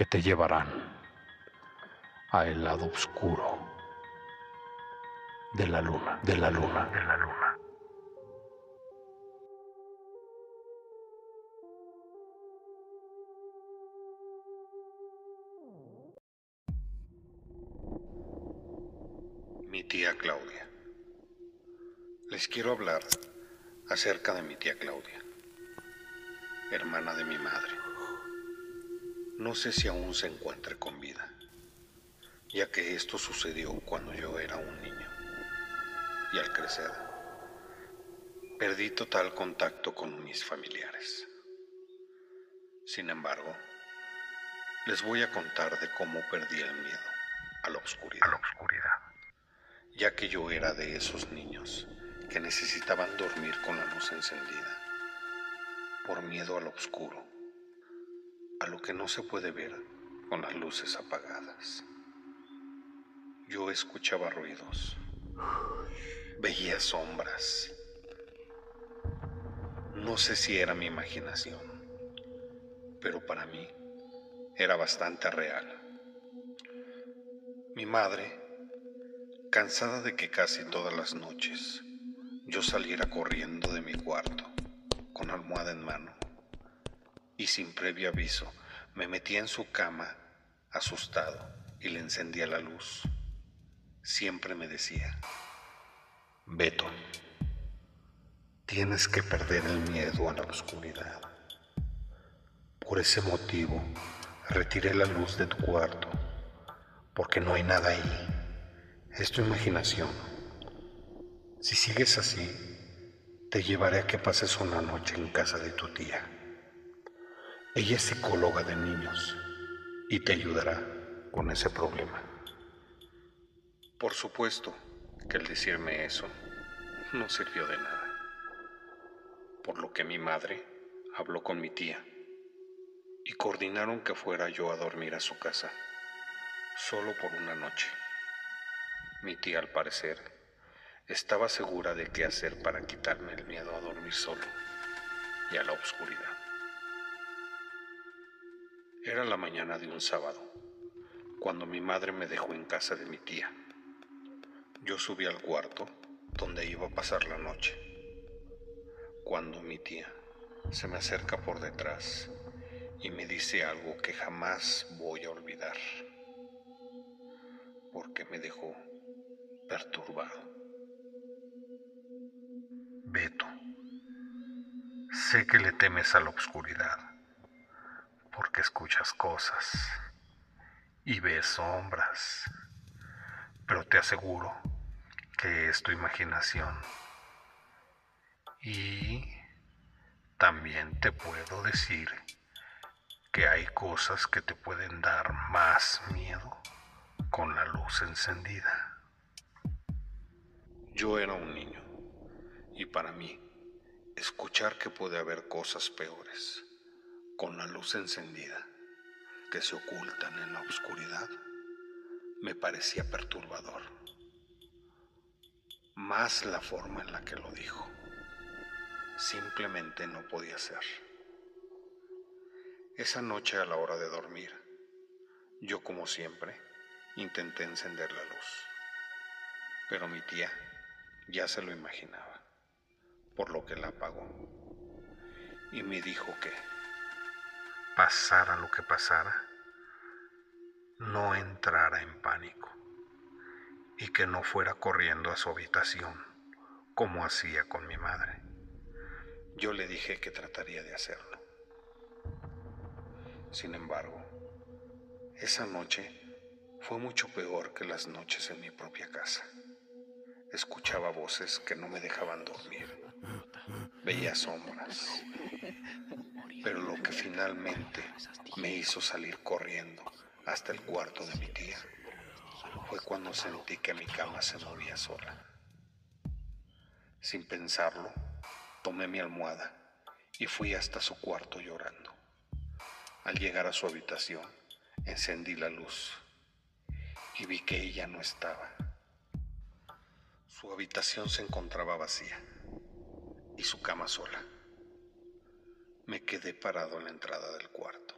que te llevarán a el lado oscuro de la luna, de la luna, de la luna. Mi tía Claudia. Les quiero hablar acerca de mi tía Claudia, hermana de mi madre. No sé si aún se encuentre con vida, ya que esto sucedió cuando yo era un niño. Y al crecer, perdí total contacto con mis familiares. Sin embargo, les voy a contar de cómo perdí el miedo a la oscuridad. A la oscuridad. Ya que yo era de esos niños que necesitaban dormir con la luz encendida, por miedo a lo oscuro a lo que no se puede ver con las luces apagadas. Yo escuchaba ruidos, veía sombras. No sé si era mi imaginación, pero para mí era bastante real. Mi madre, cansada de que casi todas las noches yo saliera corriendo de mi cuarto con almohada en mano, y sin previo aviso me metía en su cama, asustado, y le encendía la luz. Siempre me decía, Beto, tienes que perder el miedo a la oscuridad. Por ese motivo, retiré la luz de tu cuarto, porque no hay nada ahí. Es tu imaginación. Si sigues así, te llevaré a que pases una noche en casa de tu tía. Ella es psicóloga de niños y te ayudará con ese problema. Por supuesto que el decirme eso no sirvió de nada, por lo que mi madre habló con mi tía y coordinaron que fuera yo a dormir a su casa, solo por una noche. Mi tía al parecer estaba segura de qué hacer para quitarme el miedo a dormir solo y a la oscuridad. Era la mañana de un sábado, cuando mi madre me dejó en casa de mi tía. Yo subí al cuarto donde iba a pasar la noche, cuando mi tía se me acerca por detrás y me dice algo que jamás voy a olvidar, porque me dejó perturbado. Beto, sé que le temes a la oscuridad escuchas cosas y ves sombras, pero te aseguro que es tu imaginación. Y también te puedo decir que hay cosas que te pueden dar más miedo con la luz encendida. Yo era un niño y para mí escuchar que puede haber cosas peores con la luz encendida, que se ocultan en la oscuridad, me parecía perturbador. Más la forma en la que lo dijo. Simplemente no podía ser. Esa noche a la hora de dormir, yo como siempre intenté encender la luz, pero mi tía ya se lo imaginaba, por lo que la apagó y me dijo que pasara lo que pasara, no entrara en pánico y que no fuera corriendo a su habitación como hacía con mi madre. Yo le dije que trataría de hacerlo. Sin embargo, esa noche fue mucho peor que las noches en mi propia casa. Escuchaba voces que no me dejaban dormir. Veía sombras finalmente me hizo salir corriendo hasta el cuarto de mi tía. Fue cuando sentí que mi cama se movía sola. Sin pensarlo, tomé mi almohada y fui hasta su cuarto llorando. Al llegar a su habitación, encendí la luz y vi que ella no estaba. Su habitación se encontraba vacía y su cama sola. Me quedé parado en la entrada del cuarto,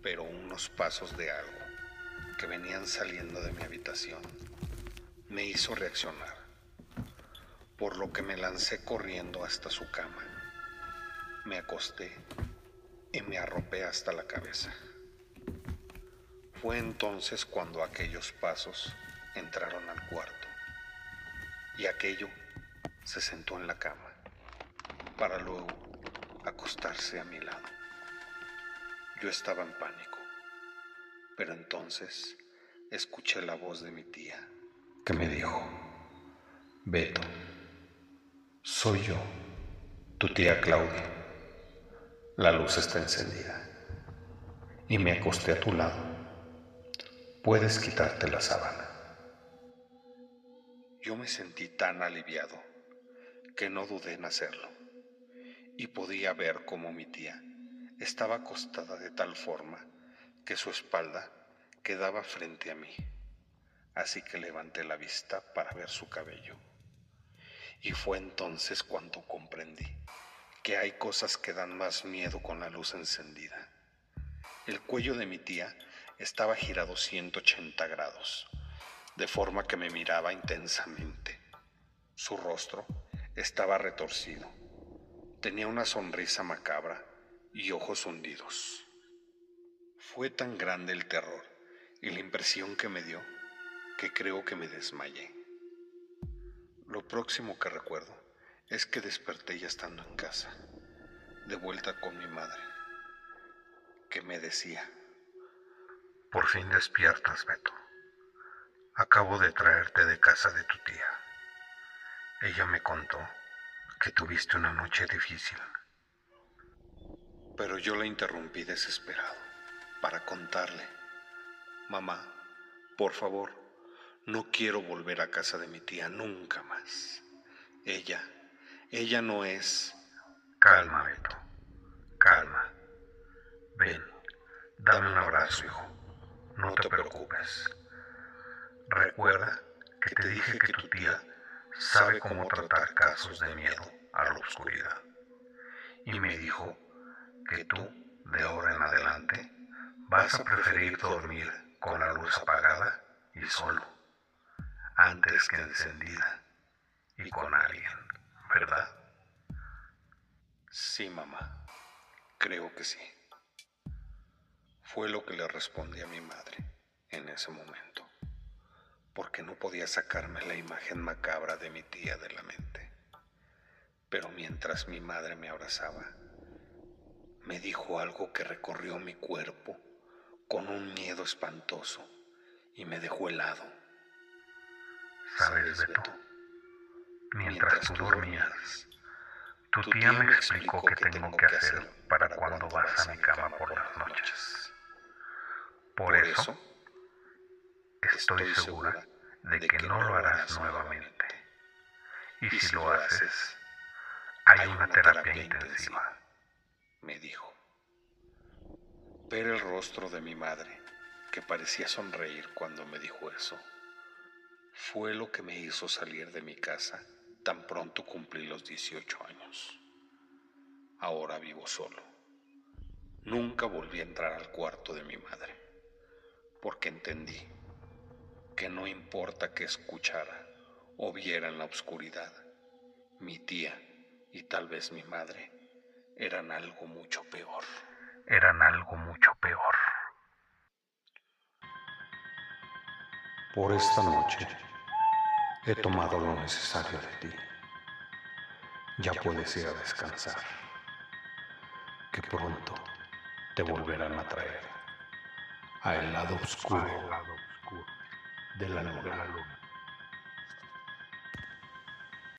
pero unos pasos de algo que venían saliendo de mi habitación me hizo reaccionar, por lo que me lancé corriendo hasta su cama. Me acosté y me arropé hasta la cabeza. Fue entonces cuando aquellos pasos entraron al cuarto y aquello se sentó en la cama para luego acostarse a mi lado. Yo estaba en pánico, pero entonces escuché la voz de mi tía que me dijo, Beto, soy yo, tu tía Claudia. La luz está encendida y me acosté a tu lado. Puedes quitarte la sábana. Yo me sentí tan aliviado que no dudé en hacerlo y podía ver cómo mi tía estaba acostada de tal forma que su espalda quedaba frente a mí. Así que levanté la vista para ver su cabello. Y fue entonces cuando comprendí que hay cosas que dan más miedo con la luz encendida. El cuello de mi tía estaba girado 180 grados, de forma que me miraba intensamente. Su rostro estaba retorcido. Tenía una sonrisa macabra y ojos hundidos. Fue tan grande el terror y la impresión que me dio que creo que me desmayé. Lo próximo que recuerdo es que desperté ya estando en casa, de vuelta con mi madre, que me decía, por fin despiertas, Beto. Acabo de traerte de casa de tu tía. Ella me contó que tuviste una noche difícil. Pero yo la interrumpí desesperado para contarle, mamá, por favor, no quiero volver a casa de mi tía nunca más. Ella, ella no es... Calma, Beto, calma. Ven, dame un abrazo, hijo. No te preocupes. Recuerda que te dije que tu tía sabe cómo tratar casos de miedo a la oscuridad. Y me dijo que tú, de ahora en adelante, vas a preferir dormir con la luz apagada y solo, antes que encendida y con alguien, ¿verdad? Sí, mamá, creo que sí. Fue lo que le respondí a mi madre en ese momento porque no podía sacarme la imagen macabra de mi tía de la mente. Pero mientras mi madre me abrazaba, me dijo algo que recorrió mi cuerpo con un miedo espantoso y me dejó helado. ¿Sabes, Beto? Mientras tú dormías, tu tía me explicó qué tengo que hacer para cuando vas a mi cama por las noches. Por eso, estoy segura de que no lo harás nuevamente. Y si lo haces, hay una terapia intensiva, me dijo. Ver el rostro de mi madre, que parecía sonreír cuando me dijo eso, fue lo que me hizo salir de mi casa tan pronto cumplí los 18 años. Ahora vivo solo. Nunca volví a entrar al cuarto de mi madre, porque entendí que no importa que escuchara o viera en la oscuridad, mi tía y tal vez mi madre eran algo mucho peor. Eran algo mucho peor. Por esta noche he tomado lo necesario de ti. Ya puedes ir a descansar, que pronto te volverán a traer a el lado oscuro de la luna.